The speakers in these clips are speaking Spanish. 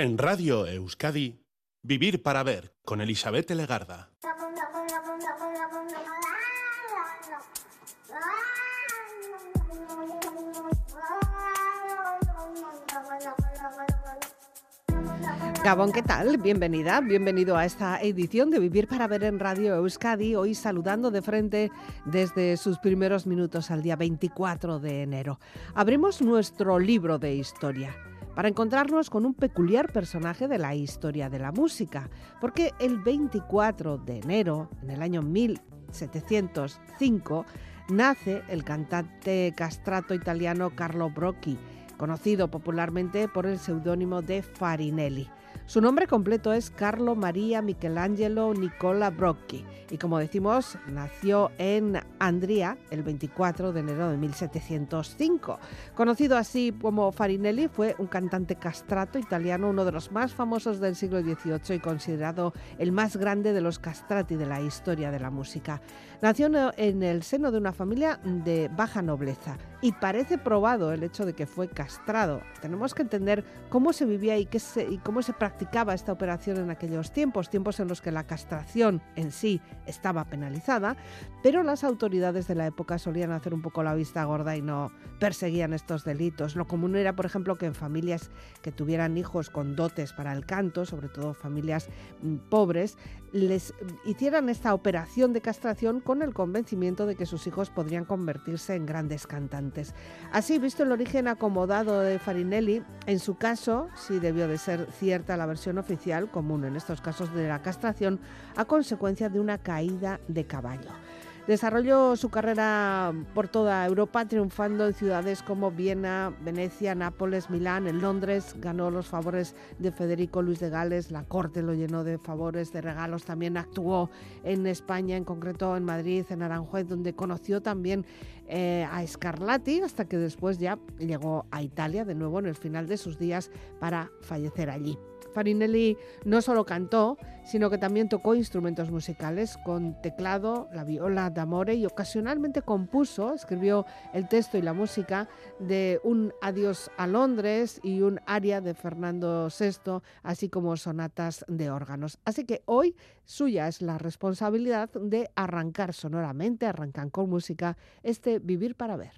En Radio Euskadi, Vivir para Ver con Elizabeth Legarda. Gabón, ¿qué tal? Bienvenida, bienvenido a esta edición de Vivir para Ver en Radio Euskadi, hoy saludando de frente desde sus primeros minutos al día 24 de enero. Abrimos nuestro libro de historia para encontrarnos con un peculiar personaje de la historia de la música, porque el 24 de enero, en el año 1705, nace el cantante castrato italiano Carlo Brocchi, conocido popularmente por el seudónimo de Farinelli. Su nombre completo es Carlo María Michelangelo Nicola Brocchi y como decimos nació en Andria el 24 de enero de 1705. Conocido así como Farinelli, fue un cantante castrato italiano, uno de los más famosos del siglo XVIII y considerado el más grande de los castrati de la historia de la música. Nació en el seno de una familia de baja nobleza y parece probado el hecho de que fue castrado. Tenemos que entender cómo se vivía y, qué y cómo se practicaba esta operación en aquellos tiempos, tiempos en los que la castración en sí estaba penalizada, pero las autoridades de la época solían hacer un poco la vista gorda y no perseguían estos delitos. Lo común era, por ejemplo, que en familias que tuvieran hijos con dotes para el canto, sobre todo familias mm, pobres, les hicieran esta operación de castración con el convencimiento de que sus hijos podrían convertirse en grandes cantantes. Así, visto el origen acomodado de Farinelli, en su caso sí debió de ser cierta la versión oficial, común en estos casos de la castración, a consecuencia de una caída de caballo. Desarrolló su carrera por toda Europa, triunfando en ciudades como Viena, Venecia, Nápoles, Milán, en Londres. Ganó los favores de Federico Luis de Gales, la corte lo llenó de favores, de regalos. También actuó en España, en concreto en Madrid, en Aranjuez, donde conoció también eh, a Scarlatti, hasta que después ya llegó a Italia de nuevo en el final de sus días para fallecer allí. Farinelli no solo cantó, sino que también tocó instrumentos musicales con teclado, la viola d'amore y ocasionalmente compuso, escribió el texto y la música de un Adiós a Londres y un aria de Fernando VI, así como sonatas de órganos. Así que hoy suya es la responsabilidad de arrancar sonoramente, arrancar con música, este Vivir para Ver.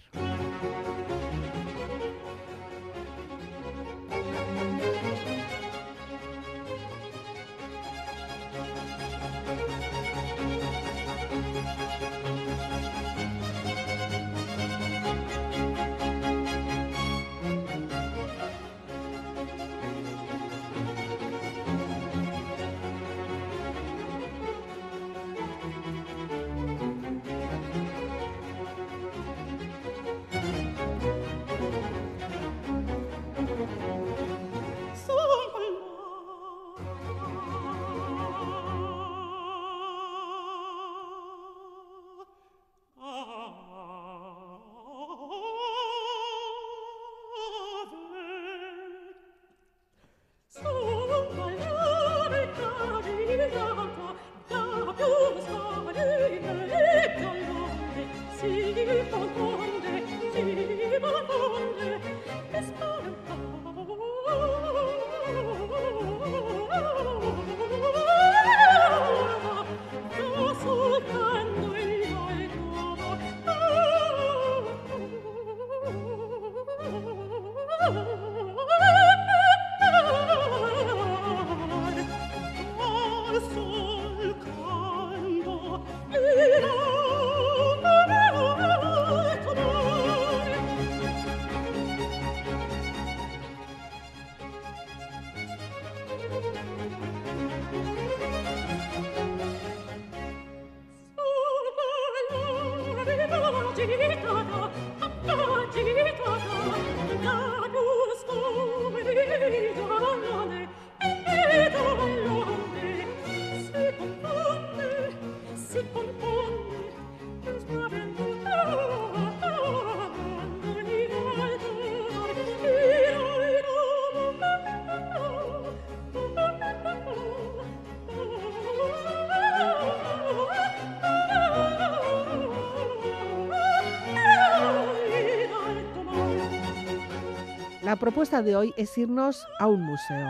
La propuesta de hoy es irnos a un museo.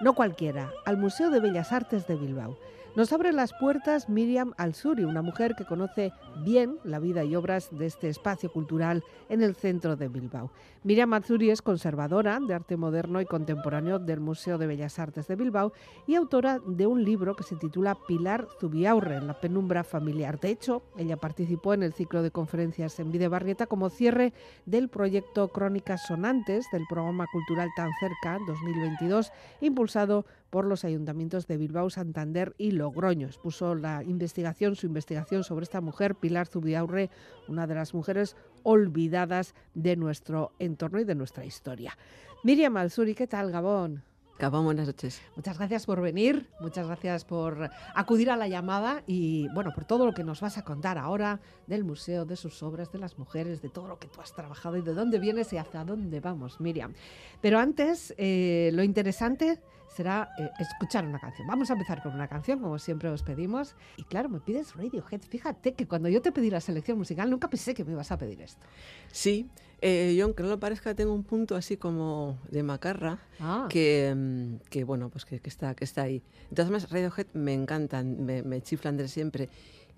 no cualquiera, al Museo de Bellas Artes de Bilbao. Nos abre las puertas Miriam Alsuri, una mujer que conoce bien la vida y obras de este espacio cultural en el centro de Bilbao. Miriam Alsuri es conservadora de arte moderno y contemporáneo del Museo de Bellas Artes de Bilbao y autora de un libro que se titula Pilar Zubiaurre en la penumbra familiar. De hecho, ella participó en el ciclo de conferencias en Videbarrieta como cierre del proyecto Crónicas Sonantes del programa cultural Tan Cerca 2022, impulsado por los ayuntamientos de Bilbao, Santander y Logroño. Expuso la investigación, su investigación sobre esta mujer, Pilar Zubiaurre, una de las mujeres olvidadas de nuestro entorno y de nuestra historia. Miriam Alzuri, ¿qué tal, Gabón? Gabón, buenas noches. Muchas gracias por venir, muchas gracias por acudir a la llamada y bueno, por todo lo que nos vas a contar ahora del museo, de sus obras, de las mujeres, de todo lo que tú has trabajado y de dónde vienes y hacia dónde vamos, Miriam. Pero antes, eh, lo interesante será eh, escuchar una canción. Vamos a empezar con una canción, como siempre os pedimos. Y claro, me pides Radiohead. Fíjate que cuando yo te pedí la selección musical, nunca pensé que me ibas a pedir esto. Sí, eh, yo aunque no lo parezca, tengo un punto así como de macarra ah. que, mm, que, bueno, pues que, está, que está ahí. Entonces, Radiohead me encantan, me, me chiflan de siempre.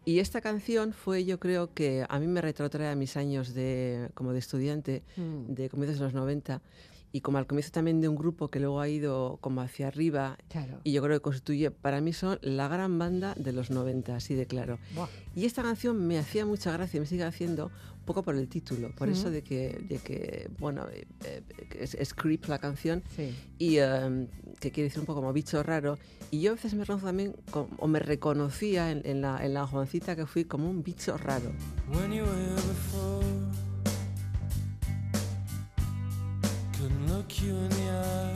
Y esta canción fue, yo creo que a mí me retrotrae a mis años de, como de estudiante, mm. de comienzos de los 90 y como al comienzo también de un grupo que luego ha ido como hacia arriba y yo creo que constituye, para mí son la gran banda de los 90, así de claro. Y esta canción me hacía mucha gracia y me sigue haciendo un poco por el título, por eso de que, de que bueno, eh, eh, es, creep la canción y em, que quiere decir un poco como bicho raro. Y yo a veces me reconozco también, o me reconocía en, la, en la jovencita que fui como un bicho raro. look you in the eye.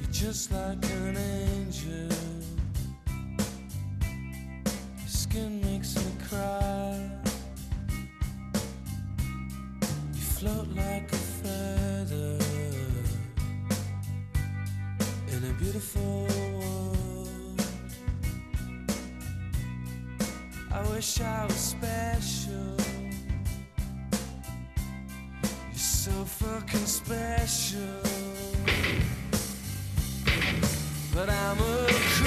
You're just like an angel. Your skin makes me cry. You float like a feather in a beautiful world. I wish I was special. So fucking special. But I'm a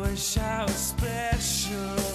wish I was special.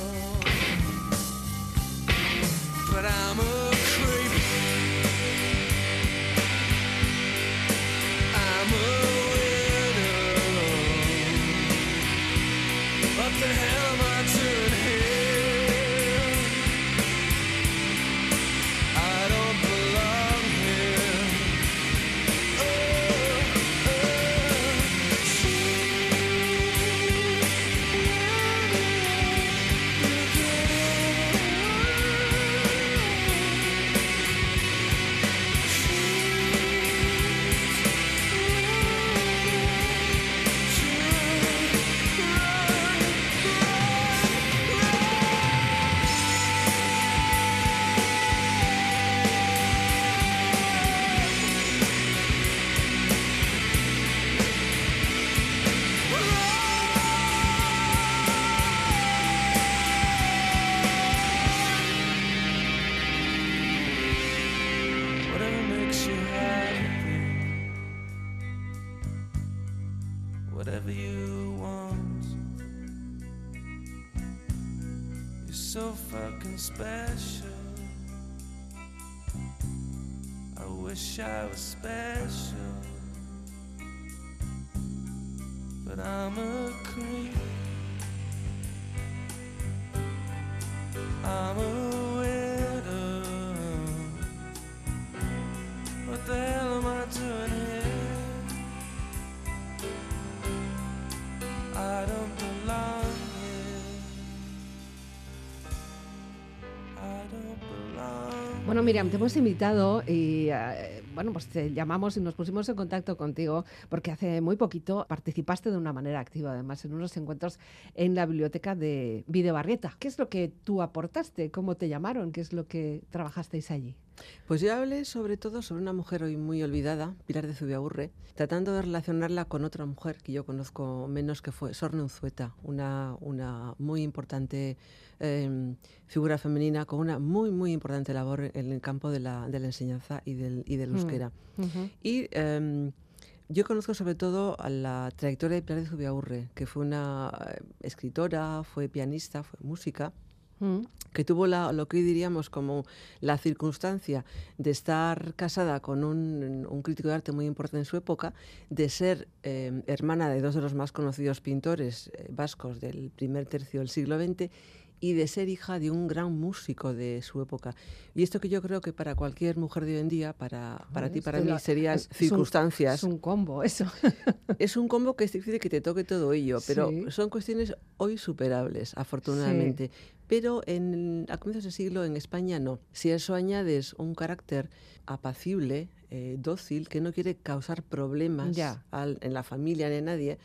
special. Bueno, Miriam, te hemos invitado y eh, bueno, pues te llamamos y nos pusimos en contacto contigo porque hace muy poquito participaste de una manera activa, además, en unos encuentros en la biblioteca de Videobarrieta. ¿Qué es lo que tú aportaste? ¿Cómo te llamaron? ¿Qué es lo que trabajasteis allí? Pues yo hablé sobre todo sobre una mujer hoy muy olvidada, Pilar de Zubiaurre, tratando de relacionarla con otra mujer que yo conozco menos, que fue Sorne Unzueta, una, una muy importante eh, figura femenina con una muy, muy importante labor en el campo de la, de la enseñanza y del, y del Mm. euskera. Y eh, yo conozco sobre todo a la trayectoria de Pilar de Zubiaurre, que fue una eh, escritora, fue pianista, fue música, Mm. que tuvo la- lo que hoy diríamos como la circunstancia de estar casada con un, crítico de arte muy importante en su época, de ser eh, hermana de dos de los más conocidos pintores eh, vascos del primer tercio del siglo XX y de ser hija de un gran músico de su época. Y esto que yo creo que para cualquier mujer de hoy en día, para, para ti, para mí, la- serían es- es un- circunstancias Es un combo, eso. es un combo que es difícil que te toque todo ello, pero Sí. son cuestiones hoy superables, afortunadamente. Pero en, a comienzos de siglo en España no. Si a eso añades un carácter apacible, eh, dócil, que no quiere causar problemas Ya. al- en la familia ni a nadie,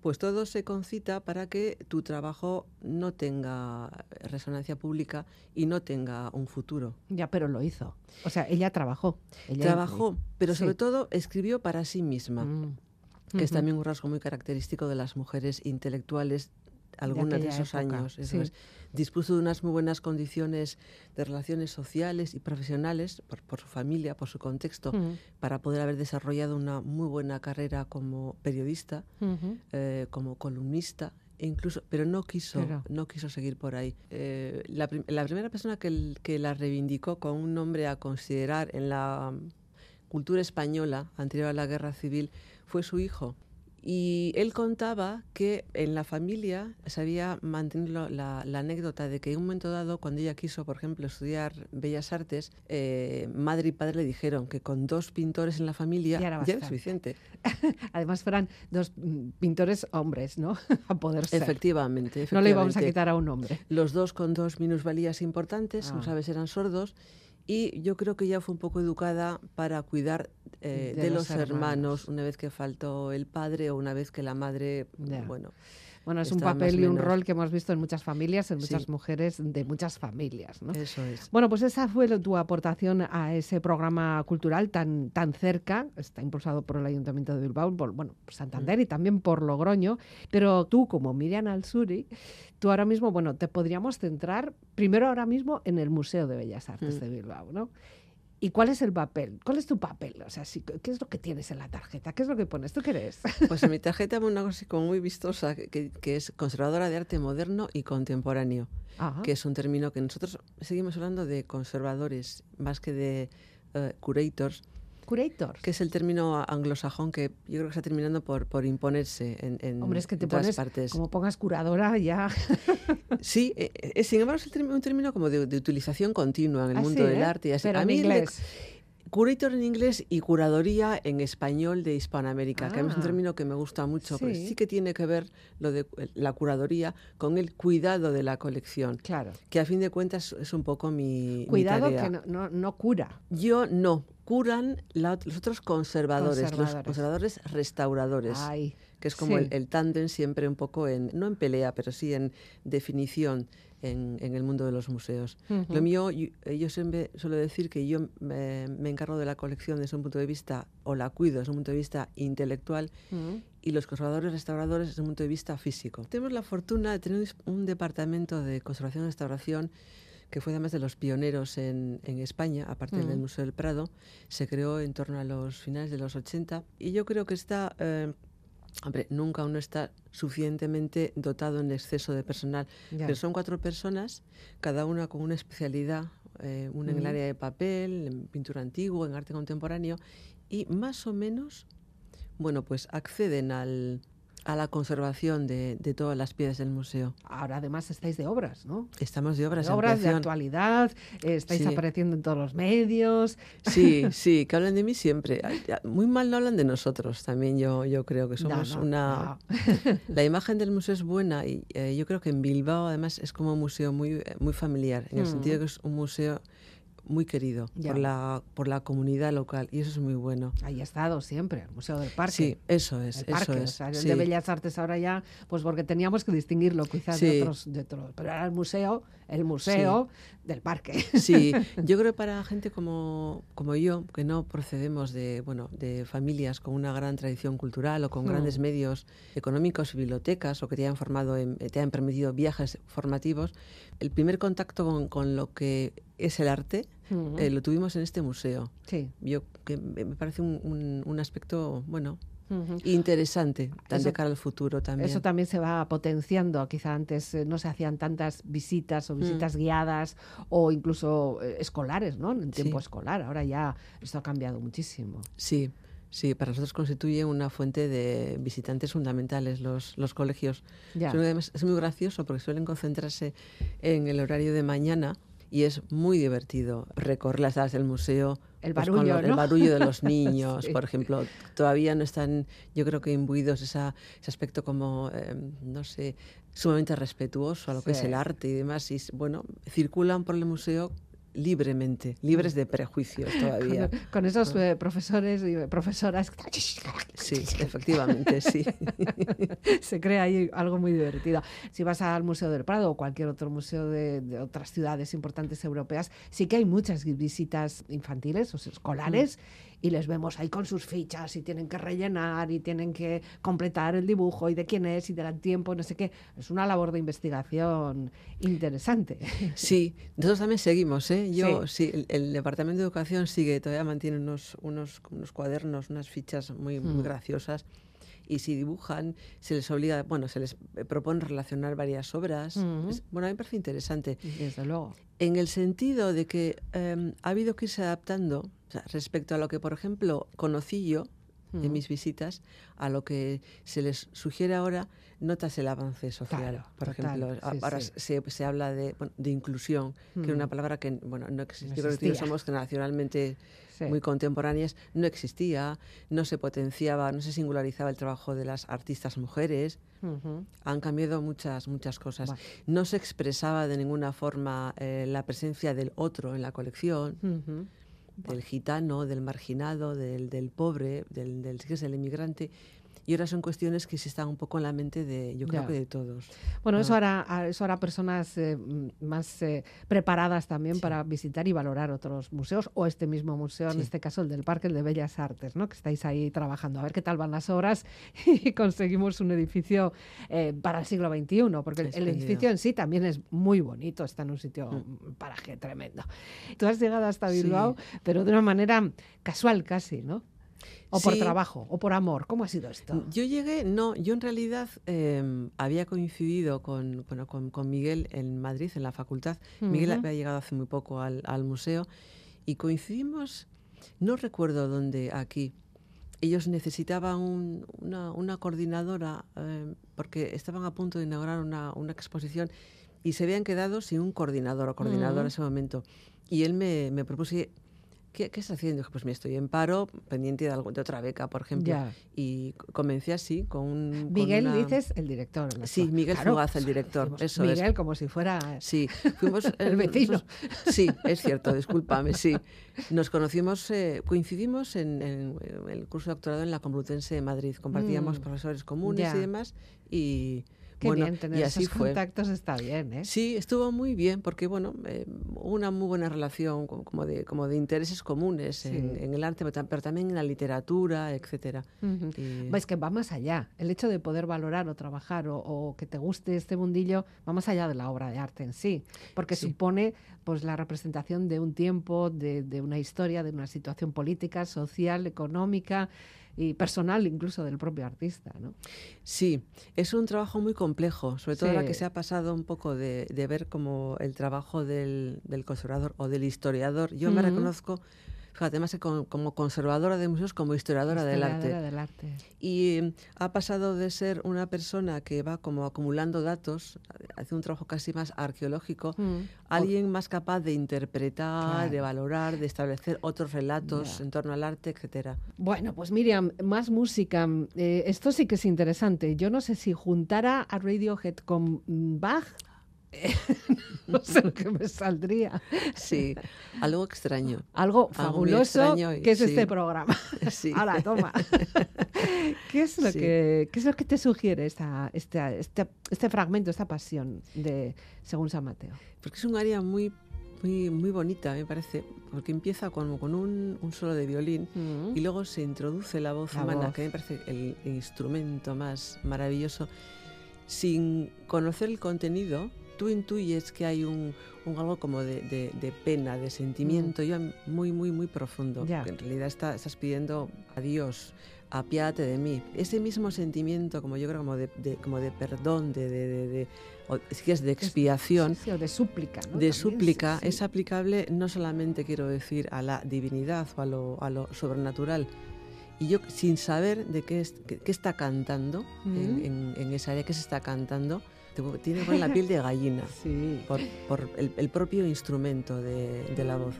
pues todo se concita para que tu trabajo no tenga resonancia pública y no tenga un futuro. Ya, pero lo hizo. O sea, ella trabajó. Ella Trabajó, pero Sí. sobre todo escribió para sí misma. Mm. que es también un rasgo muy característico de las mujeres intelectuales algunas de, aquella esos época, años. eso sí. es. Dispuso de unas muy buenas condiciones de relaciones sociales y profesionales por, por su familia, por su contexto, Mm. para poder haber desarrollado una muy buena carrera como periodista, Ujú. eh, como columnista. e Incluso, pero no quiso, Pero- no quiso seguir por ahí. Eh, la, prim- la primera persona que, que la reivindicó con un nombre a considerar en la mm, cultura española anterior a la guerra civil fue su hijo. Y él contaba que en la familia se había mantenido la, la anécdota de que en un momento dado, cuando ella quiso, por ejemplo, estudiar Bellas Artes, eh, madre y padre le dijeron que con dos pintores en la familia Ya era ya bastante. era suficiente. Además fueran dos mm, pintores hombres, ¿no? a poder ser. Efectivamente, No le íbamos a quitar a un hombre. Los dos con dos minusvalías importantes, como Ah. sabes, eran sordos. Y yo creo que ella fue un poco educada para cuidar eh, De de, los hermanos. hermanos. una vez que faltó el padre o una vez que la madre, bueno, Bueno, es un papel y un menos. rol que hemos visto en muchas familias, en Sí. muchas mujeres de muchas familias, ¿no? eso es. Bueno, pues esa fue tu aportación a ese programa cultural tan, tan cerca, está impulsado por el Ayuntamiento de Bilbao, por bueno, por Santander Mm. y también por Logroño, pero tú como Miriam Alsuri, tú ahora mismo, bueno, te podríamos centrar primero ahora mismo en el Museo de Bellas Artes Mm. de Bilbao, ¿no? ¿Y cuál es el papel? ¿Cuál es tu papel? O sea, si- ¿qué es lo que tienes en la tarjeta? ¿Qué es lo que pones? ¿Tú qué eres? Pues en mi tarjeta hay una cosa así como muy vistosa, que- es conservadora de arte moderno y contemporáneo, Ajá. que es un término que nosotros seguimos hablando de conservadores más que de eh, curators, Que es el término anglosajón que yo creo que está terminando por, por imponerse en, en Hombre, es que te todas pones, partes. como pongas curadora, ya... Sí, eh, eh, sin embargo es un término como de, de utilización continua en el Ah, mundo del ¿eh? arte. Y así. Pero a mí. Curator en inglés y curadoría en español de Hispanoamérica, que a mí es un Ah. término que me gusta mucho, porque Sí. sí que tiene que ver lo de la curadoría con el cuidado de la colección, Claro. que a fin de cuentas es un poco mi, mi Cuidado tarea. que no, no, no cura. Yo no, curan la- los otros conservadores, los Conservadores. conservadores restauradores Ay, que es como sí. el, el tándem siempre un poco en, no en pelea, pero sí en definición en, en el mundo de los museos. Ujú. Lo mío, yo, eh, yo siempre suelo decir que yo me, me encargo de la colección desde un punto de vista, o la cuido desde un punto de vista intelectual, Mm. y los conservadores restauradores desde un punto de vista físico. Tenemos la fortuna de tener un departamento de conservación y restauración que fue además de los pioneros en, en España, aparte del Mm. Museo del Prado, se creó en torno a los finales de los 80 y yo creo que está, eh, hombre, nunca uno está suficientemente dotado en exceso de personal, Ya. pero son cuatro personas, cada una con una especialidad, eh, una en el área de papel, en pintura antigua, en arte contemporáneo, y más o menos, bueno, pues acceden al, a la conservación de, de, todas las piezas del museo. Ahora además estáis de obras, ¿no? Estamos de obras. De obras de actualidad, eh, estáis sí. apareciendo en todos los medios. Sí, sí, que hablan de mí siempre. Muy mal no hablan de nosotros también, yo, yo creo que somos no, no, una... No. La imagen del museo es buena y eh, yo creo que en Bilbao además es como un museo muy, muy familiar, en el Mm. sentido que es un museo muy querido Ya. por la, por la comunidad local y eso es muy bueno. Ahí ha estado siempre, el Museo del Parque. Sí, eso es, el parque, eso o es. sea, el sí. de Bellas Artes ahora ya, pues porque teníamos que distinguirlo quizás de, Sí. otros, de otros, pero era el museo, el museo del parque. Sí, yo creo que para gente como, como yo, que no procedemos de, bueno, de familias con una gran tradición cultural o con Hmm. grandes medios económicos, bibliotecas, o que te hayan formado, en- te hayan permitido viajes formativos, el primer contacto con, con lo que es el arte eh, lo tuvimos en este museo. sí. Yo que me parece un, un- un aspecto, bueno, interesante, tan Eso- de cara al futuro también. Eso también se va potenciando. Quizá antes eh, no se hacían tantas visitas Mm. o visitas guiadas o incluso eh, escolares, ¿no? En tiempo Sí. escolar. Ahora ya esto ha cambiado muchísimo. Sí, sí, para nosotros constituye una fuente de visitantes fundamentales los, los colegios. Ya. Es muy gracioso porque suelen concentrarse en el horario de mañana y es muy divertido recorrer las salas del museo. El pues, con barullo, lo- ¿no? el barullo de los niños, Sí. por ejemplo. Todavía no están, yo creo que imbuidos esa, ese aspecto como, eh, no sé, sumamente respetuoso a lo que es el arte y demás. Y bueno, circulan por el museo libremente, libres de prejuicios todavía. Con, con esos eh, profesores y profesoras. Sí, efectivamente, sí. se crea ahí algo muy divertido. Si vas al Museo del Prado o cualquier otro museo de, de otras ciudades importantes europeas, sí que hay muchas visitas infantiles o escolares y les vemos ahí con sus fichas y tienen que rellenar y tienen que completar el dibujo y de quién es y del tiempo, no sé qué. Es una labor de investigación interesante. Sí, nosotros también seguimos, ¿eh? Yo, Sí. sí, el, el Departamento de Educación sigue, todavía mantiene unos, unos, unos cuadernos, unas fichas muy, muy Mm. graciosas. Y si dibujan, se les obliga, bueno, se les eh, propone relacionar varias obras. Es- bueno, a mí me parece interesante. Desde luego. En el sentido de que em, ha habido que irse adaptando o sea, respecto a lo que, por ejemplo, conocí yo en Ujú. mis visitas, a lo que se les sugiere ahora, notas el avance social. Claro, por total, ejemplo, sí, ahora sí. se, se habla de, bueno, de inclusión, que era una palabra que bueno, no existe. No existía. somos generacionalmente Sí. muy contemporáneas, no existía, no se potenciaba, no se singularizaba el trabajo de las artistas mujeres. Ujú. Han cambiado muchas, muchas cosas. Vale. No se expresaba de ninguna forma eh, la presencia del otro en la colección, Ujú. Del gitano, del marginado, del, del pobre, del, del, que es el inmigrante. Y ahora son cuestiones que se están un poco en la mente de, yo creo Ya. que de todos. Bueno, eso Ah. hará, eso hará personas eh, más eh, preparadas también Sí. para visitar y valorar otros museos o este mismo museo, en Sí. este caso el del Parque, el de Bellas Artes, ¿no? que estáis ahí trabajando. A ver qué tal van las obras y conseguimos un edificio eh, para el siglo XXI, porque el, el edificio en sí también es muy bonito, está en un sitio, Mm. un paraje tremendo. Tú has llegado hasta Sí. Bilbao, pero de una manera casual casi, ¿no? O por Sí. trabajo, o por amor. ¿Cómo ha sido esto? Yo llegué, no, yo en realidad eh, había coincidido con, bueno, con, con Miguel en Madrid, en la facultad. Miguel Ujú. había llegado hace muy poco al, al museo y coincidimos, no recuerdo dónde, aquí. Ellos necesitaban un- una, una coordinadora eh, porque estaban a punto de inaugurar una, una exposición y se habían quedado sin un coordinador o coordinadora en Ujú. ese momento. Y él me, me propuso, "Oye, ¿qué, ¿qué estás haciendo? Dije, pues me estoy en paro, pendiente de, algo, de otra beca, por ejemplo. Ya. Y comencé así, con un... con Miguel una- dices el director. el Sí. Miguel Claro, Fugaz, el director, eso es. Miguel como si fuera... Sí, fuimos... El eh, vecino. nosotros- sí, es cierto, discúlpame, sí. Nos conocimos, eh, coincidimos en, en el curso de doctorado en la Complutense de Madrid. Compartíamos Mm, profesores comunes ya. y demás. Y Qué bueno, bien tener y así esos fue. contactos está bien, ¿eh? Sí, estuvo muy bien porque, bueno, eh, una muy buena relación co- como de, como de intereses comunes en, Sí. en el arte, pero, tam- pero también en la literatura, etcétera. Y- Es que va más allá. El hecho de poder valorar o trabajar o, o que te guste este mundillo va más allá de la obra de arte en sí, porque Sí. supone pues la representación de un tiempo, de, de una historia, de una situación política, social, económica y personal incluso del propio artista, ¿no? Sí, es un trabajo muy complejo, sobre todo ahora que Sí. se ha pasado un poco de, de ver como el trabajo del, del conservador o del historiador. Yo me reconozco fíjate, más que como, conservadora de museos, como historiadora, del, arte. del arte. Y ha pasado de ser una persona que va como acumulando datos, hace un trabajo casi más arqueológico, Mm. alguien más capaz de interpretar, de valorar, de establecer otros relatos en torno al arte, etcétera. Bueno, pues Miriam, más música. Eh, esto sí que es interesante. Yo no sé si juntara a Radiohead con Bach, no sé lo que me saldría. Sí, algo extraño. Algo fabuloso extraño y- que es sí. este programa. Sí. Ahora, toma. ¿Qué es lo Sí. que qué es lo que te sugiere esta, esta- este, este fragmento, esta pasión de según San Mateo? Porque es un área muy, muy, muy bonita, me parece, porque empieza con, con un, un solo de violín Mm. y luego se introduce la voz La humana, voz. que me parece el, instrumento más maravilloso. Sin conocer el contenido, tú intuyes que hay un, un algo como de, de- de pena, de sentimiento, ya muy, muy, muy profundo. Mm. Ya. en realidad está- estás pidiendo a Dios, apiádate de mí. Ese mismo sentimiento, como yo creo, como de, de- como de perdón, de, de, de- de- o si quieres, de expiación, Sí, sí, o de súplica. ¿no? de También, súplica sí, es aplicable no solamente, quiero decir, a la divinidad o a lo, a lo sobrenatural. Y yo, sin saber de qué, es- qué, qué está cantando en, Mm. en- en esa área, qué se está cantando, pu- tiene la piel de gallina Sí. por, por el, el propio instrumento de, de la voz.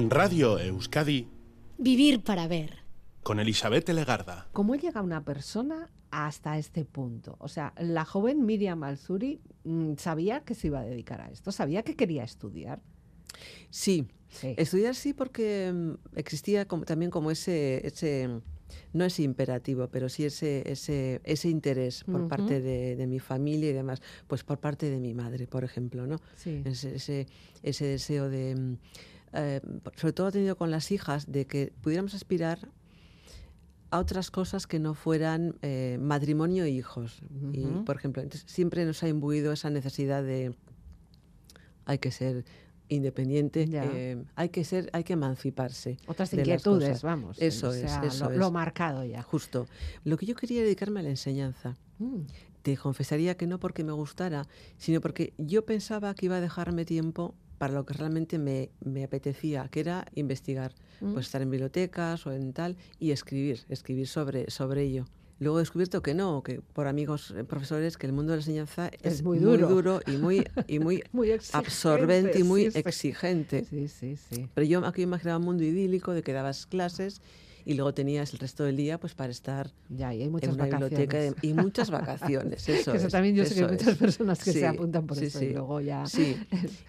En Radio Euskadi, Vivir para ver. con Elizabeth Legarda. ¿Cómo llega una persona hasta este punto? O sea, la joven Miriam Alzuri mm, sabía que se iba a dedicar a esto, sabía que quería estudiar. Sí, Sí. estudiar sí porque mm, existía como, también como ese, ese, no ese imperativo, pero sí ese, ese, ese interés por parte de, de mi familia y demás, pues por parte de mi madre, por ejemplo, ¿no? Sí. Ese, ese, ese deseo de, mm, eh, sobre todo tenido con las hijas, de que pudiéramos aspirar a otras cosas que no fueran eh, matrimonio e hijos. Y, por ejemplo, entonces, siempre nos ha imbuido esa necesidad de hay que ser independiente, eh, hay que ser, hay que emanciparse. Otras inquietudes, vamos. Eso o es, eso lo, es. lo marcado ya. Justo. Lo que yo quería dedicarme a la enseñanza. Mm, Te confesaría que no porque me gustara, sino porque yo pensaba que iba a dejarme tiempo para lo que realmente me, me apetecía, que era investigar, Mm. pues estar en bibliotecas o en tal y escribir, escribir sobre, sobre ello. Luego he descubierto que no, que por amigos eh, profesores, que el mundo de la enseñanza es, Es muy duro. y muy, y muy Muy absorbente y muy sí. exigente. Sí, sí, sí. Pero yo aquí imaginaba un mundo idílico de que dabas clases y luego tenías el resto del día pues para estar Ya, y hay en una vacaciones. biblioteca y muchas vacaciones. Eso, eso es, también yo sé que hay muchas personas que se apuntan por sí, eso y luego ya... Sí,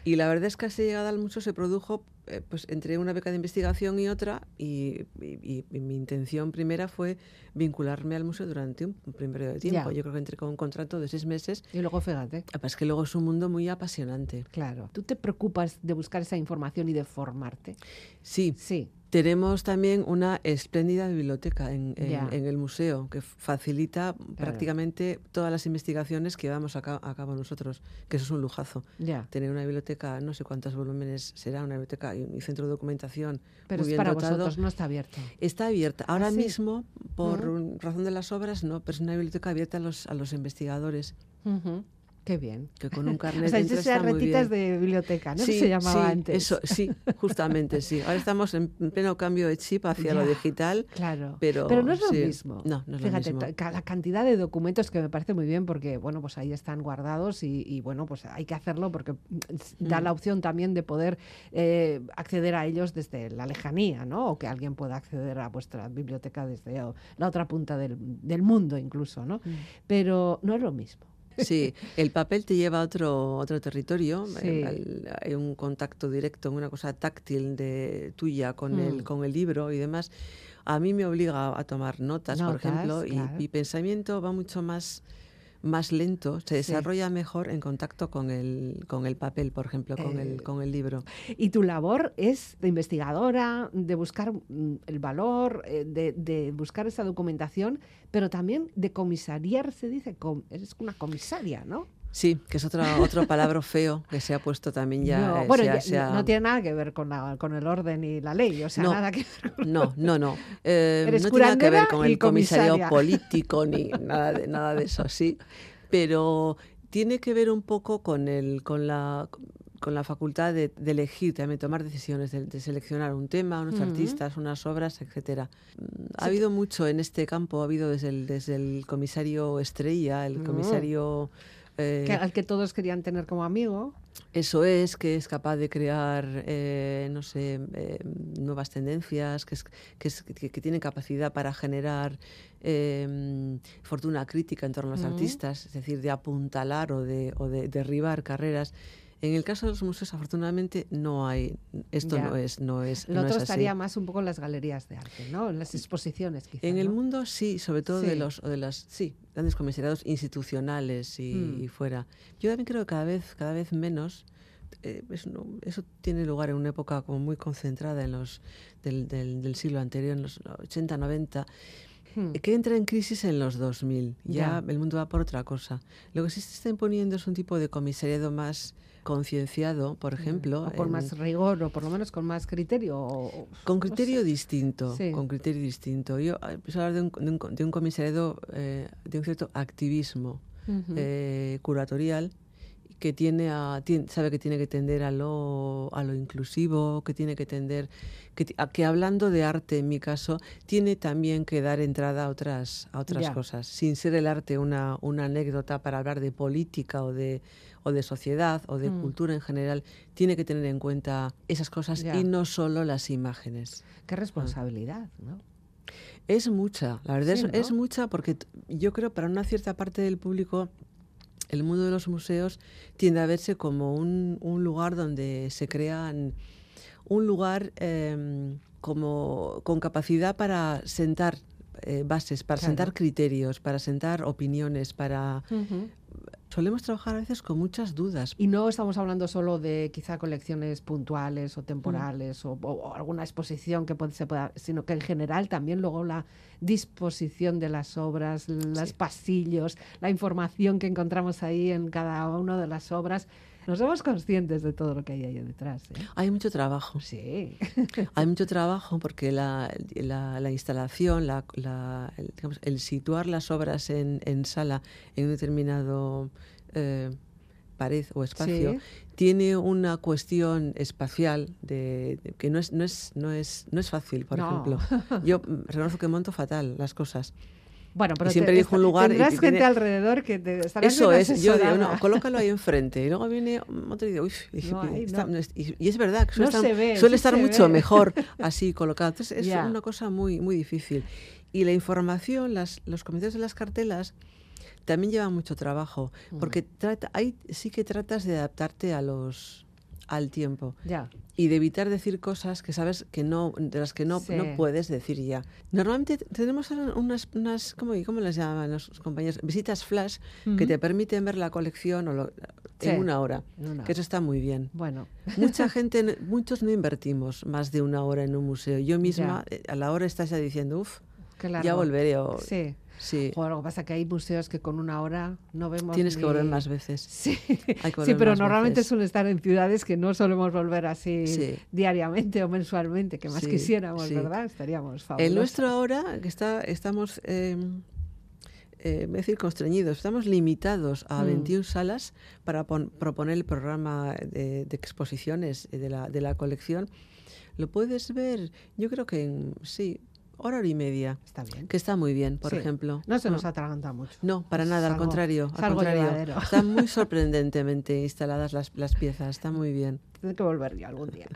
y la verdad es que esa llegada al museo se produjo eh, pues entre una beca de investigación y otra y, y- y mi intención primera fue vincularme al museo durante un primer periodo de tiempo. Ya. Yo creo que entré con un contrato de seis meses. Y luego fíjate, que pasa Es que luego es un mundo muy apasionante. claro. ¿Tú te preocupas de buscar esa información y de formarte? Sí, Sí. Tenemos también una espléndida biblioteca en, en- Ya. en el museo que facilita prácticamente todas las investigaciones que llevamos a, ca- a cabo nosotros, que eso es un lujazo. Ya. Tener una biblioteca, no sé cuántos volúmenes será, una biblioteca un centro de documentación Pero muy es bien para dotado. vosotros, no está abierto. Está abierta. Ahora ¿Ah, sí? mismo, por razón de las obras, no, pero es una biblioteca abierta a los, a los investigadores. Qué bien. que con un carnet O sea, de muy bien. biblioteca, ¿no? Sí, se llamaba sí, antes. Eso, sí, justamente sí. Ahora estamos en pleno cambio de chip hacia lo digital. Claro. Pero, no es lo sí. mismo. No, no es Fíjate, lo mismo. la cantidad de documentos que me parece muy bien porque, bueno, pues ahí están guardados y, y, bueno, pues hay que hacerlo porque mm, da Mm. la opción también de poder eh, acceder a ellos desde la lejanía, ¿no? O que alguien pueda acceder a vuestra biblioteca desde la otra punta del, del mundo incluso, ¿no? Mm. Pero no es lo mismo. Sí, el papel te lleva a otro, otro territorio, Sí. hay un contacto directo, una cosa táctil de tuya con, Mm. el, con el libro y demás. A mí me obliga a tomar notas, por ejemplo, y mi pensamiento va mucho más, más lento, se Sí. desarrolla mejor en contacto con el, con el papel, por ejemplo, con, Eh, el, con el libro. Y tu labor es de investigadora, de buscar mm, el valor, eh, de, de buscar esa documentación, pero también de comisariar, se dice, com- eres una comisaria, ¿no? Sí, que es otra, otro palabra feo que se ha puesto también ya. no, eh, bueno, se ha- ya- se ha- no tiene nada que ver con, la- con el orden y la ley, o sea, No. nada que ver con... No, no, no. Eh, no tiene nada que ver con el comisario político ni nada de, nada de eso, sí. Pero tiene que ver un poco con, el, con, la, con la facultad de, de elegir, también tomar decisiones, de, de seleccionar un tema, unos artistas, unas obras, etcétera. Mm, Ha Sí. habido mucho en este campo, ha habido desde el, desde el comisario Estrella, el Mm. comisario... eh, que- al que todos querían tener como amigo. eso es, que es capaz de crear, eh, no sé, eh, nuevas tendencias, que, es, que, es- que- que tiene capacidad para generar eh, fortuna crítica en torno a los artistas, es decir, de apuntalar o de, o de derribar carreras. En el caso de los museos, afortunadamente, no hay, esto Ya. no es, no es, Lo no otro es así. estaría más un poco en las galerías de arte, ¿no? En las exposiciones, quizás. En el mundo sí, sobre todo de los o de las sí, grandes comisariados institucionales y, Mm. y fuera. Yo también creo que cada vez cada vez menos eh, eso, no- eso tiene lugar en una época como muy concentrada en los del, del, del siglo anterior, en los 80, 90, Hmm. que entra en crisis en los 2000. Ya, Ya. el mundo va por otra cosa. Lo que sí se está imponiendo es un tipo de comisariado más concienciado, por ejemplo. O con en- más rigor, o por lo menos con más criterio. o- con no criterio sé. distinto, Sí. con criterio distinto. Yo eh, empiezo a hablar de un, de un, de un comisariado, eh, de un cierto activismo eh, curatorial que tiene a, sabe que tiene que tender a lo, a lo inclusivo, que tiene que tender, que, a- que hablando de arte, en mi caso, tiene también que dar entrada a otras, a otras cosas, sin ser el arte una, una anécdota para hablar de política o de, o de sociedad o de Mm. cultura en general, tiene que tener en cuenta esas cosas y no solo las imágenes. Qué responsabilidad, ¿no? Es mucha, la verdad Sí, es, es mucha porque yo creo para una cierta parte del público el mundo de los museos tiende a verse como un, un lugar donde se crean un lugar em, como con capacidad para sentar eh, bases, para Claro. sentar criterios, para sentar opiniones, para solemos trabajar a veces con muchas dudas. Y no estamos hablando solo de quizá colecciones puntuales Mm. o temporales o, o- o alguna exposición que puede- se pueda, sino que en general también luego la disposición de las obras, los Sí. pasillos, la información que encontramos ahí en cada una de las obras. Nos somos conscientes de todo lo que hay ahí detrás. ¿eh? Hay mucho trabajo. Sí. Hay mucho trabajo porque la, la- la instalación, la, la- el, digamos, el situar las obras en, en sala en un determinado eh, pared o espacio Sí. tiene una cuestión espacial de, de que no es, no es, no es, no es fácil, por No. ejemplo. Yo mm, reconozco que monto fatal las cosas. Bueno, pero siempre te- elijo un lugar y- tendrás y gente tiene- alrededor que te estarás Eso es, yo digo, no, colócalo ahí enfrente. Y luego viene otro y digo, uy, No hay, está- no. y, y es verdad que suele No estar, ve, suele mucho ve. mejor así colocado. Entonces es una cosa muy, muy difícil. Y la información, las, los comentarios de las cartelas también llevan mucho trabajo, porque trata, ahí sí que tratas de adaptarte a los al tiempo Ya. y de evitar decir cosas que sabes que no de las que no, Sí. no puedes decir ya. Normalmente tenemos unas, unas ¿cómo, cómo les llaman los compañeros? Visitas flash que te permiten ver la colección o lo- Sí, en una hora, una que eso está muy bien. Bueno, Mucha gente, muchos no invertimos más de una hora en un museo. Yo misma eh, a la hora estás ya diciendo, uff, ya volveré. O, Sí. Sí, Joder, lo que pasa es que hay museos que con una hora no vemos tienes que volver más veces. Sí, Hay que sí pero normalmente veces. suele estar en ciudades que no solemos volver así Sí. diariamente o mensualmente, que más Sí, quisiéramos. ¿verdad? Estaríamos fabulosos. El nuestro ahora, que está, estamos, eh, eh, voy a decir, constreñidos, estamos limitados a Mm. 21 salas para pon- proponer el programa de, de exposiciones de la, de la colección. Lo puedes ver, yo creo que en, sí, hora, hora y media, Está bien. que está muy bien, por Sí. ejemplo. No se nos atraganta mucho. No, para nada, al contrario. Al contrario. Están muy sorprendentemente instaladas las, las piezas, está muy bien. Tengo que volver yo algún día.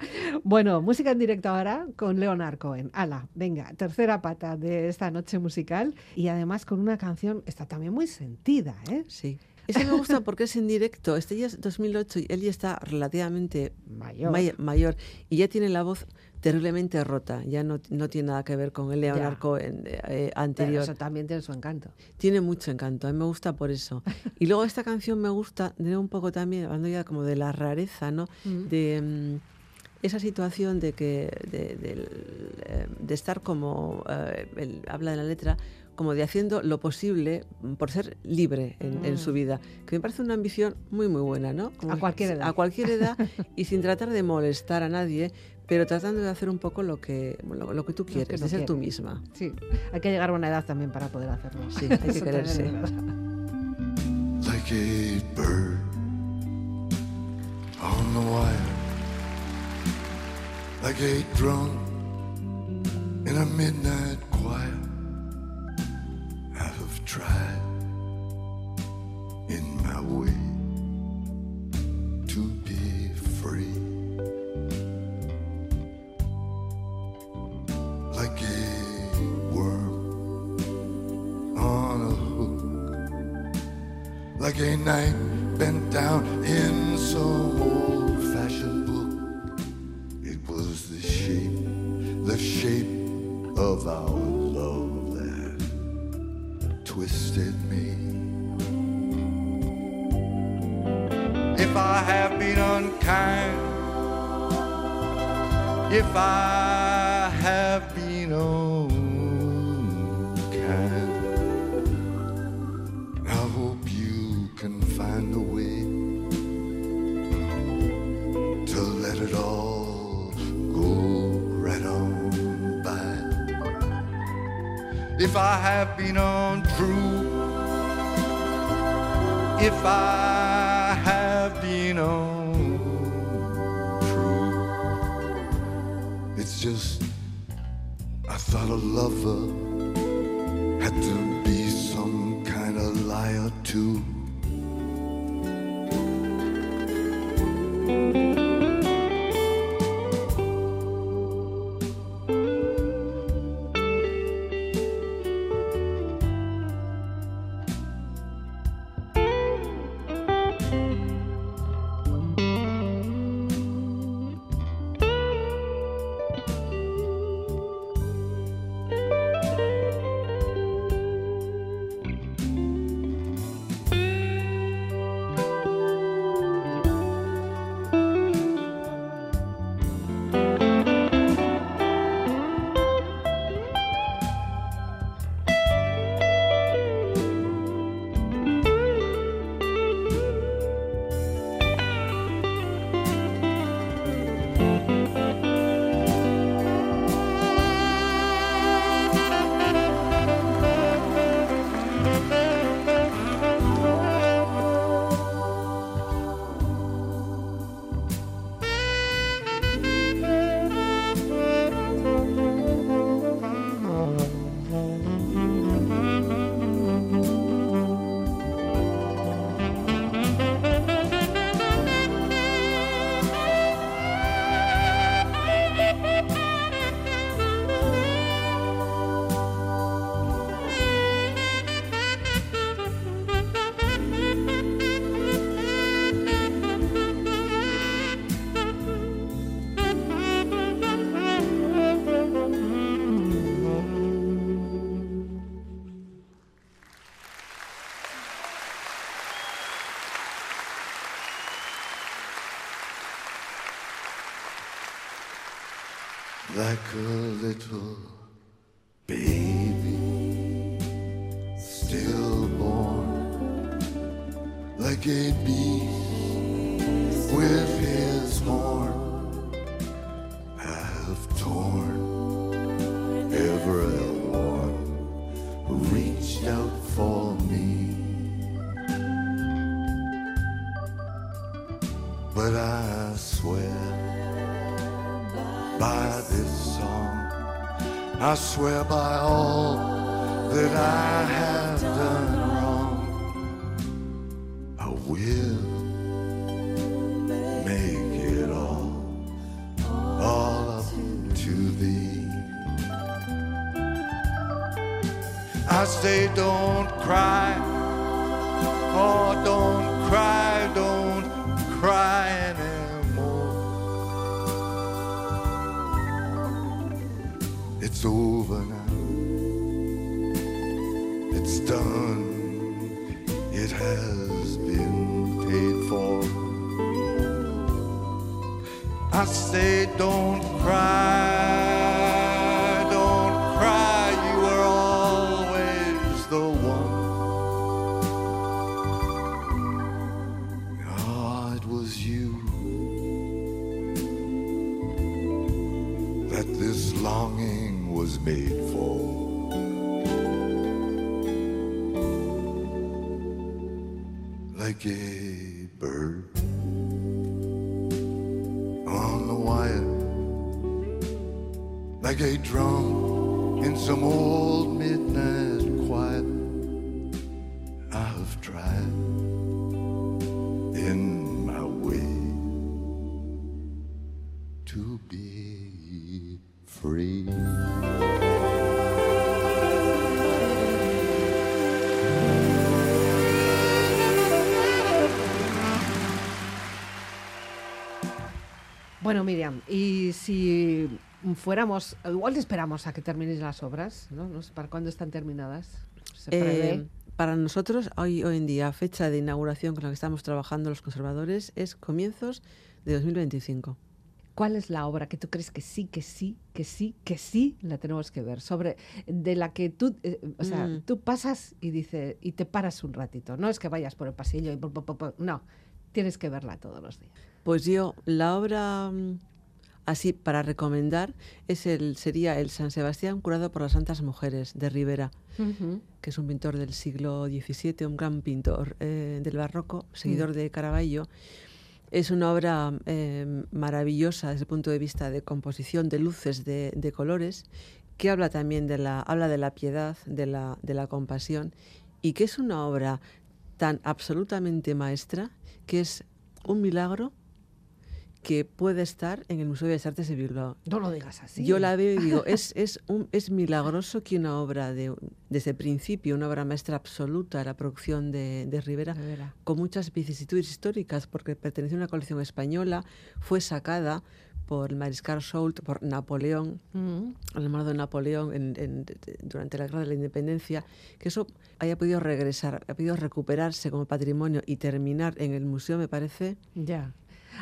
Bueno, música en directo ahora con Leonard Cohen. Ala, venga, tercera pata de esta noche musical y además con una canción está también muy sentida, ¿eh? Sí. Ese me gusta porque es en directo. Este ya es 2008 y él ya está relativamente Mayor. may- mayor y ya tiene la voz terriblemente rota. Ya no, no tiene nada que ver con el Leonard Ya. Cohen eh, eh, Pero anterior. eso también tiene su encanto. Tiene mucho encanto. A mí me gusta por eso. Y luego esta canción me gusta de un poco también, hablando ya como de la rareza, ¿no? Mm. De mm, esa situación de que de, eh, de estar como eh, él habla de la letra como de haciendo lo posible por ser libre en, en su vida, que me parece una ambición muy muy buena, ¿no? Como Mm. A cualquier edad. A cualquier edad y sin tratar de molestar a nadie, pero tratando de hacer un poco lo que lo, lo que tú quieres, que de no ser tú misma. Sí, hay que llegar a una edad también para poder hacerlo. Sí, hay que quererse. like a bird on the wire, like a drum in a midnight choir. Have in my way to be free, like a worm on a hook. Like a knife bent down in some old fashioned book. It was the shape, the shape of our love twisted me. If I have been unkind, if I have been unkind. If I have been untrue, if I have been untrue. It's just, I thought a lover had to be some kind of liar too. Like a little baby stillborn, like a I swear by all that I have It's over now. It's done. It has been paid for. I say, don't cry, Bueno, Miriam, y si fuéramos, igual esperamos a que termines las obras, ¿no? No sé para cuándo están terminadas. Se. Eh, para nosotros, hoy, hoy en día, fecha de inauguración con la que estamos trabajando los conservadores es comienzos de 2025. ¿Cuál es la obra que tú crees que sí, que sí, que sí, que sí la tenemos que ver? Sobre de la que tú, eh, o sea, Mm. tú pasas y dice y te paras un ratito. No es que vayas por el pasillo y pu- no, tienes que verla todos los días. Pues yo, la obra mm, así para recomendar es el, sería el San Sebastián curado por las Santas Mujeres de Rivera, que es un pintor del siglo XVII, un gran pintor eh, del barroco, seguidor de Caravaggio. Es una obra eh, maravillosa desde el punto de vista de composición, de luces, de, de colores, que habla también de la, habla de la piedad, de la, de la compasión, y que es una obra tan absolutamente maestra que es un milagro que puede estar en el Museo de Bellas Artes de Bilbao. No lo digas así. Yo la veo y digo, es, es, un, es milagroso que una obra de, desde el principio, una obra maestra absoluta, la producción de, de Rivera, Rivera. con muchas vicisitudes históricas, porque pertenece a una colección española, fue sacada por el mariscal Soult, por Napoleón, Mm. el hermano de Napoleón en- en- durante la Guerra de la Independencia, que eso haya podido regresar, haya podido recuperarse como patrimonio y terminar en el museo, me parece Ya.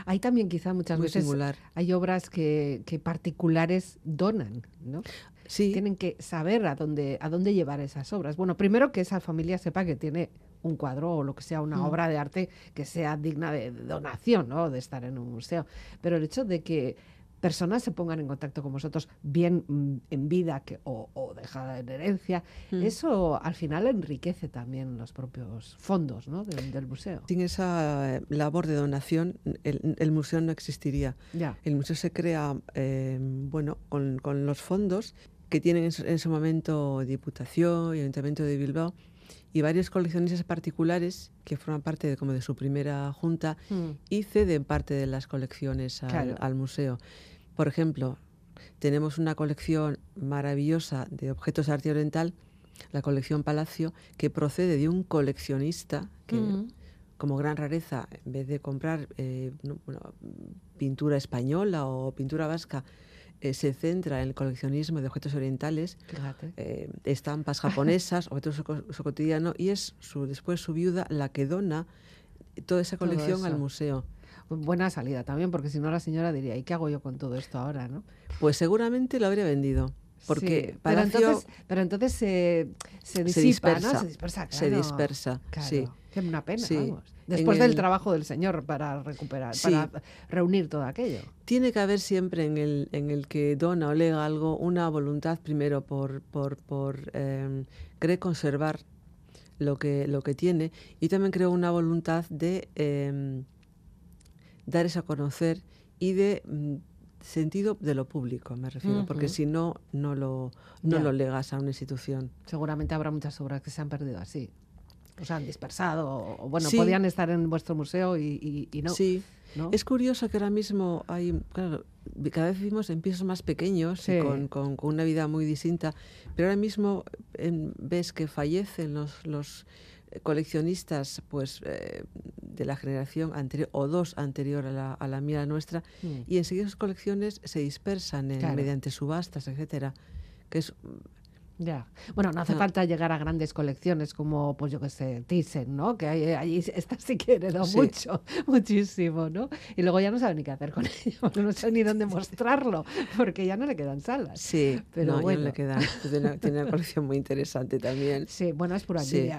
Hay también quizá muchas muy veces singular. hay obras que, que particulares donan, ¿no? Sí, Tienen que saber a dónde, a dónde llevar esas obras. Bueno, primero que esa familia sepa que tiene un cuadro o lo que sea, una Mm. obra de arte que sea digna de donación, ¿no? De estar en un museo. Pero el hecho de que personas se pongan en contacto con vosotros, bien mm, en vida que, o, o dejada en herencia, Mm. eso al final enriquece también los propios fondos ¿no? del, del museo. sin esa eh, labor de donación, el, el museo no existiría. Ya. El museo se crea, eh, bueno, con, con los fondos que tienen en su, en su momento Diputación y Ayuntamiento de Bilbao y varios coleccionistas particulares que forman parte de, como de su primera junta Mm. y ceden parte de las colecciones al, Claro. al museo. Por ejemplo, tenemos una colección maravillosa de objetos de arte oriental, la colección Palacio, que procede de un coleccionista que, como gran rareza, en vez de comprar eh, no, bueno, pintura española o pintura vasca, eh, se centra en el coleccionismo de objetos orientales, eh, estampas japonesas, objetos su, su cotidiano, y es su, después su viuda la que dona toda esa colección al museo. Buena salida también, porque si no la señora diría, ¿y qué hago yo con todo esto ahora? ¿no? Pues seguramente lo habría vendido. Porque Sí, pero entonces, pero entonces se, se se disipa, ¿no? dispersa. Se dispersa, se claro. dispersa, Claro, sí. Qué una pena, Sí. vamos. En Después del el- trabajo del señor para recuperar, Sí. para reunir todo aquello. Tiene que haber siempre en el, en el que dona o lega algo una voluntad primero por, por, por eh, querer conservar lo que, lo que tiene y también creo una voluntad de eh, dar eso a conocer y de mm, sentido de lo público, me refiero, porque Ujú. si no, no lo, no Ya. lo legas a una institución. Seguramente habrá muchas obras que se han perdido así. O se han dispersado, o, o bueno, Sí. podían estar en vuestro museo y, y- y no. Sí, ¿no? Es curioso que ahora mismo hay, claro, cada vez vivimos en pisos más pequeños y Sí. con, con- con una vida muy distinta, pero ahora mismo em, ves que fallecen los, los coleccionistas pues eh, de la generación anterior o dos anterior a la, a la mía, la nuestra, Mm. y enseguida sus colecciones se dispersan en- Claro. mediante subastas, etcétera, que es Ya. Bueno, no hace Ah. falta llegar a grandes colecciones como, pues yo qué sé, Thyssen, ¿no? Que allí esta sí que heredó Sí. mucho, muchísimo, ¿no? Y luego ya no sabe ni qué hacer con ello, no sabe ni dónde mostrarlo, porque ya no le quedan salas. sí, Pero no, ya no bueno. le queda, tiene una, tiene una colección muy interesante también. Sí, bueno, es pura Sí.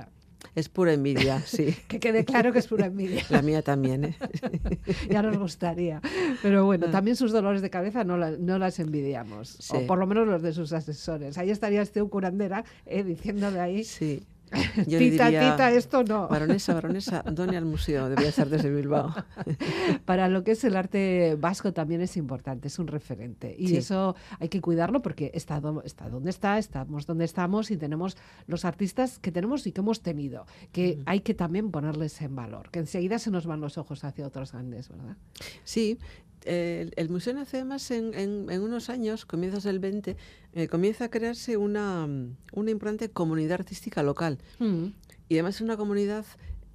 Es pura envidia, sí. Que quede claro que es pura envidia. La mía también, ¿eh? ya nos gustaría. Pero bueno, también sus dolores de cabeza no, la- no las envidiamos. O Sí. por lo menos los de sus asesores. Ahí estaría este curandera eh, diciéndole ahí, Sí. Yo tita, diría, tita, esto no. Baronesa, baronesa, done al Museo de Bellas Artes de Bilbao. Para lo que es el arte vasco también es importante, es un referente. Y Sí. eso hay que cuidarlo porque está, está donde está, estamos donde estamos y tenemos los artistas que tenemos y que hemos tenido, que hay que también ponerles en valor, que enseguida se nos van los ojos hacia otros grandes, ¿verdad? Sí, el, el museo nace además en, en- en unos años, comienzos del 20, eh, comienza a crearse una, mm, una importante comunidad artística local. Y además es una comunidad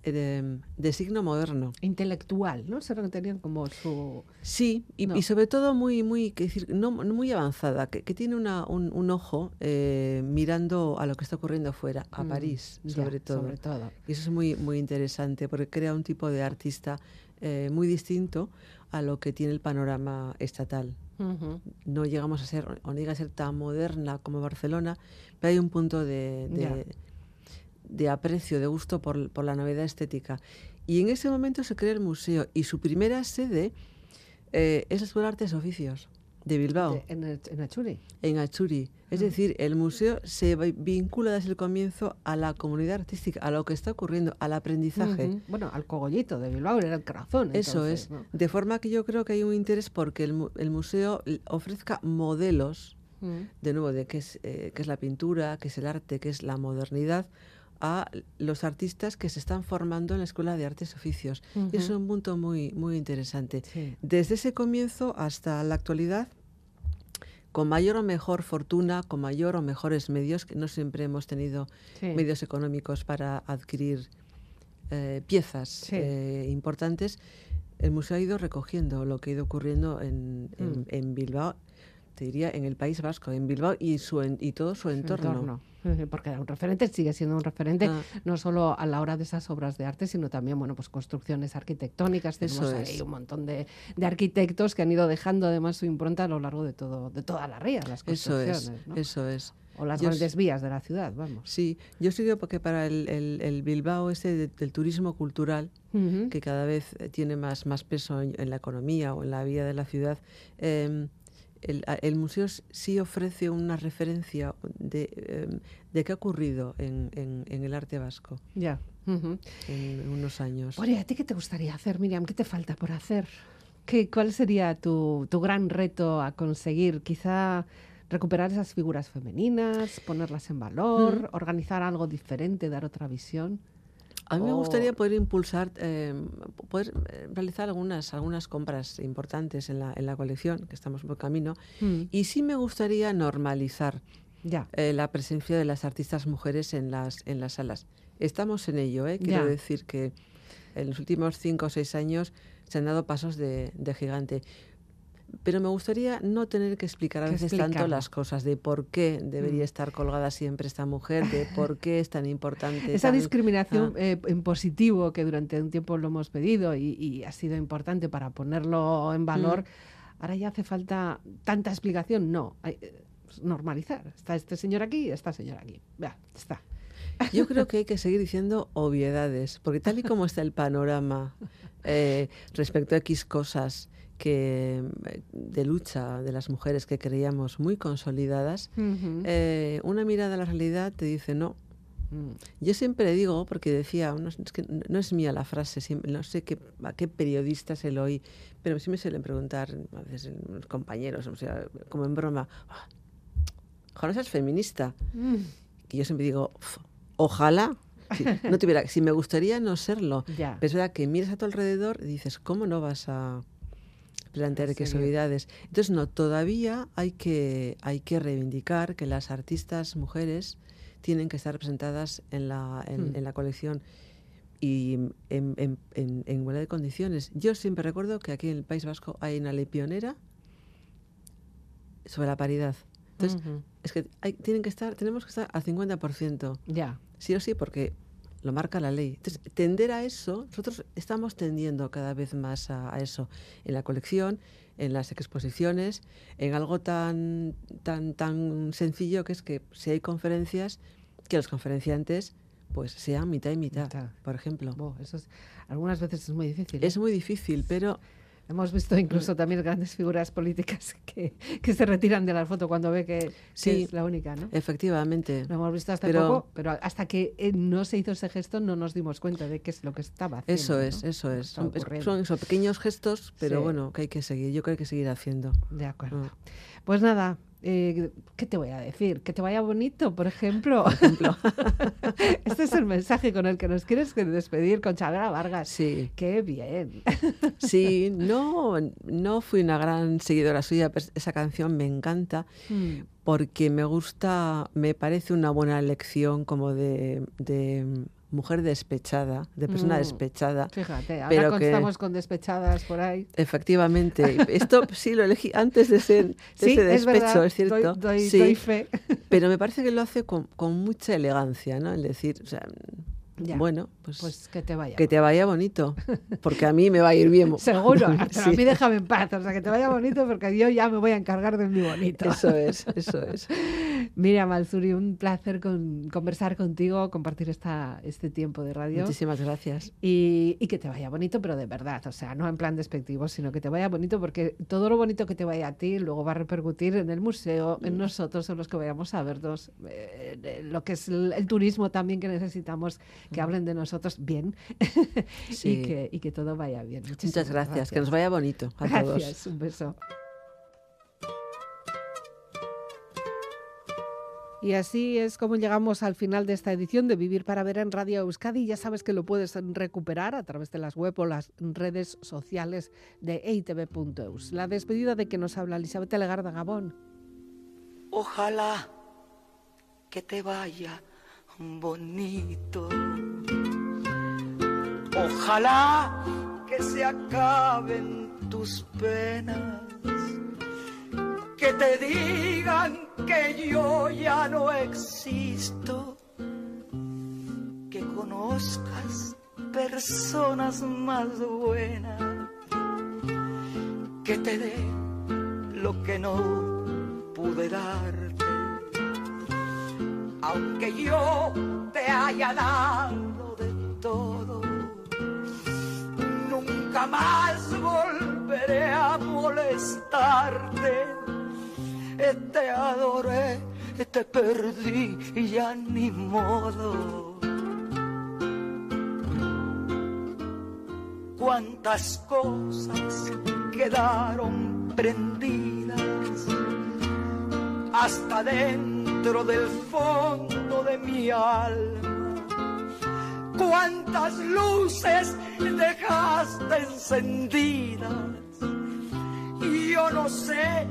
eh, de, de signo moderno. Intelectual, ¿no? Se tenían como su... Sí, y, No. y sobre todo muy, muy, decir, no, muy avanzada, que, que tiene una, un, un ojo eh, mirando a lo que está ocurriendo afuera, a Mm, París, ya, sobre todo. Sobre todo. Y eso es muy, muy interesante porque crea un tipo de artista eh, muy distinto a lo que tiene el panorama estatal. No llegamos a ser, o no llega a ser tan moderna como Barcelona, pero hay un punto de, de, aprecio, de gusto por, por la novedad estética. Y en ese momento se crea el museo y su primera sede eh, es la Escuela de Artes y Oficios. de Bilbao. De- en, el- en Achuri. en Achuri. Es decir, el museo se vi- vincula desde el comienzo a la comunidad artística, a lo que está ocurriendo, al aprendizaje. Bueno, al cogollito de Bilbao, era el corazón. Eso entonces, es. ¿no? De forma que yo creo que hay un interés porque el, el museo ofrezca modelos, Mm. de nuevo, de qué es, eh, qué es la pintura, qué es el arte, qué es la modernidad, a los artistas que se están formando en la Escuela de Artes y Oficios. Y es Ujú. un punto muy, muy interesante. Sí. Desde ese comienzo hasta la actualidad, con mayor o mejor fortuna, con mayor o mejores medios, que no siempre hemos tenido Sí. medios económicos para adquirir eh, piezas Sí. eh, importantes, el museo ha ido recogiendo lo que ha ido ocurriendo en, en- Mm. en Bilbao, te diría en el País Vasco, en Bilbao y, su en- y todo su entorno. Porque era un referente, sigue siendo un referente, Ah. no solo a la hora de esas obras de arte, sino también, bueno, pues construcciones arquitectónicas. Eso Tenemos ahí es. un montón de, de arquitectos que han ido dejando además su impronta a lo largo de todo, de toda la ría, las Eso es, construcciones, ¿no? eso es. O las Yo grandes vías de la ciudad, vamos. Sí, yo sí digo porque para el, el- el Bilbao de- del turismo cultural, que cada vez eh, tiene más, más peso en, en la economía o en la vida de la ciudad, eh, el, el museo sí ofrece una referencia de, eh, de qué ha ocurrido en, en- en el arte vasco Ya. En unos años. Oye, ¿a ti qué te gustaría hacer, Miriam? ¿Qué te falta por hacer? ¿Qué, ¿Cuál sería tu, tu gran reto a conseguir? Quizá recuperar esas figuras femeninas, ponerlas en valor, organizar algo diferente, dar otra visión. A mí me gustaría poder impulsar, eh, poder realizar algunas, algunas compras importantes en la, en la colección, que estamos por camino, Mm. y sí me gustaría normalizar Ya. eh, la presencia de las artistas mujeres en las, en las salas. Estamos en ello, ¿eh? quiero Ya. decir que en los últimos cinco o seis años se han dado pasos de, de gigante. Pero me gustaría no tener que explicar a veces tanto las cosas de por qué debería Mm. estar colgada siempre esta mujer, de por qué es tan importante. Esa discriminación Ah. eh, en positivo que durante un tiempo lo hemos pedido y, y ha sido importante para ponerlo en valor, ahora ya hace falta tanta explicación. No, hay, eh, normalizar. Está este señor aquí, esta señora aquí. Ya, está. Yo creo que hay que seguir diciendo obviedades, porque tal y como está el panorama eh, respecto a X cosas que de lucha de las mujeres que creíamos muy consolidadas, eh, una mirada a la realidad te dice no. Mm. Yo siempre digo, porque decía, no, es que no es mía la frase, siempre- no sé qué, a qué periodista se lo oí, pero sí me suelen preguntar a veces los compañeros, o sea, como en broma, "Ah, ojalá seas feminista. Mm. Y yo siempre digo, "Uf, ojalá. Si, no tuviera, si me gustaría no serlo. Pero es verdad que miras a tu alrededor y dices, ¿cómo no vas a plantear que seguir. obviedades? Entonces, no, todavía hay que, hay que reivindicar que las artistas mujeres tienen que estar representadas en la, en, Hmm. en la colección y en, en, en- igualdad de condiciones. Yo siempre recuerdo que aquí en el País Vasco hay una ley pionera sobre la paridad. Entonces, es que hay- tienen que estar, tenemos que estar al 50%, Ya. sí o sí, porque lo marca la ley. Entonces, tender a eso, nosotros estamos tendiendo cada vez más a, a eso, en la colección, en las exposiciones, en algo tan, tan, tan sencillo que es que si hay conferencias, que los conferenciantes pues sean mitad y mitad, Mitad. por ejemplo. Bo, eso es, algunas veces es muy difícil. ¿eh? Es muy difícil, pero Hemos visto incluso también grandes figuras políticas que, que se retiran de la foto cuando ve que, es la única, ¿no? efectivamente. Lo hemos visto hasta Pero- poco, pero hasta que eh, no se hizo ese gesto no nos dimos cuenta de qué es lo que estaba haciendo. Eso es, ¿no? eso es. Son, pequeños gestos, pero Sí. bueno, que hay que seguir. Yo creo que hay que seguir haciendo. De acuerdo. Ah. Pues nada, eh, ¿qué te voy a decir? Que te vaya bonito, por ejemplo. este es el mensaje con el que nos quieres despedir con Chavera Vargas. Sí. Qué bien. Sí, no, no fui una gran seguidora suya, pero esa canción me encanta Mm, porque me gusta, me parece una buena lección como de, de mujer despechada, de persona Mm. despechada. Fíjate, ahora Pero que- estamos con despechadas por ahí. Efectivamente, esto sí lo elegí antes de ser de Sí, ese es despecho, verdad, es cierto. Doy, doy- sí, doy fe. pero me parece que lo hace con, con mucha elegancia, ¿no? Es decir, o sea, Bueno, pues, pues, que te vaya. Que te vaya bonito, porque a mí me va a ir bien. Seguro, pero a mí déjame en paz, o sea, que te vaya bonito porque yo ya me voy a encargar de mi bonito. Eso es, eso es. Mira, Malzuri, un placer con, conversar contigo, compartir esta, este tiempo de radio. Muchísimas gracias. Y, y, que te vaya bonito, pero de verdad, o sea, no en plan despectivo, sino que te vaya bonito porque todo lo bonito que te vaya a ti luego va a repercutir en el museo, en mm. nosotros, en los que vayamos a vernos, eh, lo que es el, el turismo también que necesitamos que hablen de nosotros bien y, que, y, que, todo vaya bien. Muchas gracias. que nos vaya bonito a gracias, un beso. Y así es como llegamos al final de esta edición de Vivir para Ver en Radio Euskadi. Ya sabes que lo puedes recuperar a través de las web o las redes sociales de eitv.eus. La despedida de que nos habla Elizabeth Legarda Gabón. Ojalá que te vaya bonito. Ojalá que se acaben tus penas, que te digan que yo ya no existo, que conozcas personas más buenas, que te dé lo que no pude darte, aunque yo te haya dado de todo nunca más volveré a molestarte. Te adoré, te perdí y ya ni modo. Cuántas cosas quedaron prendidas hasta dentro del fondo de mi alma cuántas luces dejaste encendidas y yo no sé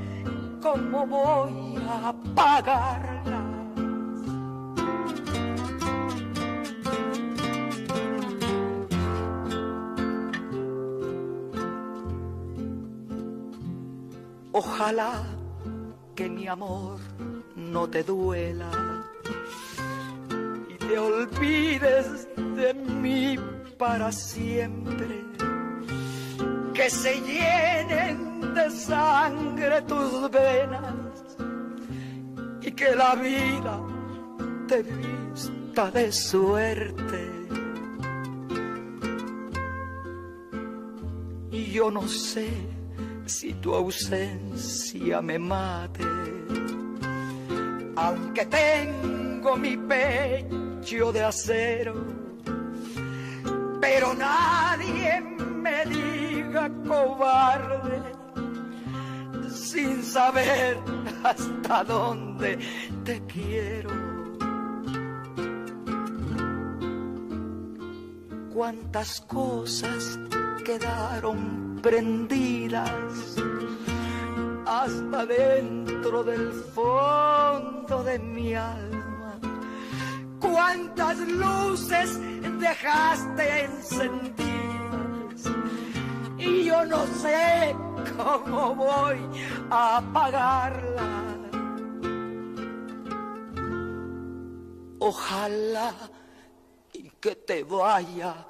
cómo voy a apagarlas. Ojalá que mi amor no te duela y te olvides de mí para siempre. Que se llenen de sangre tus venas y que la vida te vista de suerte. Y yo no sé si tu ausencia me mate, aunque tengo mi pecho de acero pero nadie me diga cobarde sin saber hasta dónde te quiero. Cuántas cosas quedaron prendidas hasta dentro del fondo de mi alma. Cuántas luces dejaste encendidas y yo no sé cómo voy a apagarla. Ojalá y que te vaya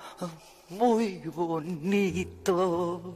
muy bonito.